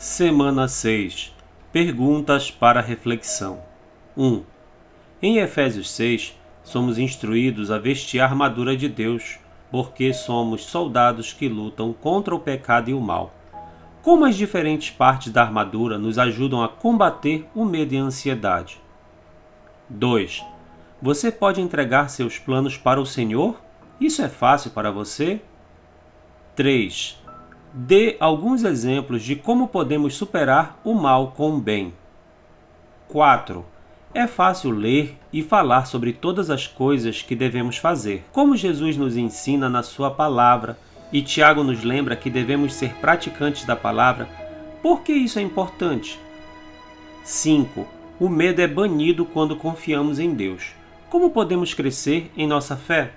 Semana 6 Perguntas para reflexão 1. Em Efésios 6, somos instruídos a vestir a armadura de Deus, porque somos soldados que lutam contra o pecado e o mal. Como as diferentes partes da armadura nos ajudam a combater o medo e a ansiedade? 2. Você pode entregar seus planos para o Senhor? Isso é fácil para você? 3. Dê alguns exemplos de como podemos superar o mal com o bem. 4. É fácil ler e falar sobre todas as coisas que devemos fazer, como Jesus nos ensina na Sua palavra e Tiago nos lembra que devemos ser praticantes da palavra. Por que isso é importante? 5. O medo é banido quando confiamos em Deus. Como podemos crescer em nossa fé?